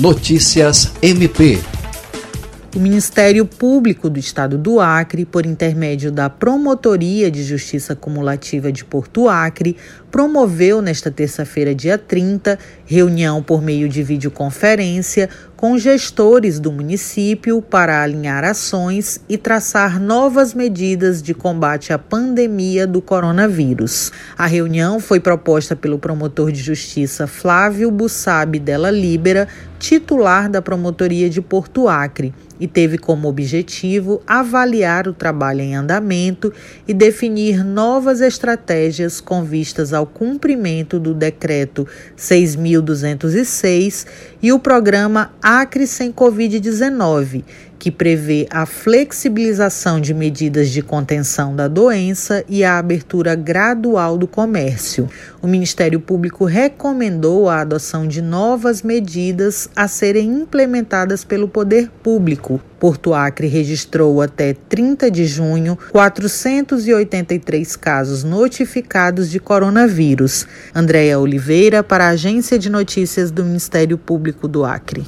Notícias MP o Ministério Público do Estado do Acre, por intermédio da Promotoria de Justiça Cumulativa de Porto Acre, promoveu nesta terça-feira, dia 30, reunião por meio de videoconferência com gestores do município para alinhar ações e traçar novas medidas de combate à pandemia do coronavírus. A reunião foi proposta pelo promotor de justiça Flávio Bussabi Della Libera, titular da Promotoria de Porto Acre e teve como objetivo avaliar o trabalho em andamento e definir novas estratégias com vistas ao cumprimento do decreto 6206 e o programa Acre sem Covid-19, que prevê a flexibilização de medidas de contenção da doença e a abertura gradual do comércio. O Ministério Público recomendou a adoção de novas medidas a serem implementadas pelo poder público. Porto Acre registrou até 30 de junho 483 casos notificados de coronavírus. Andréia Oliveira, para a Agência de Notícias do Ministério Público do Acre.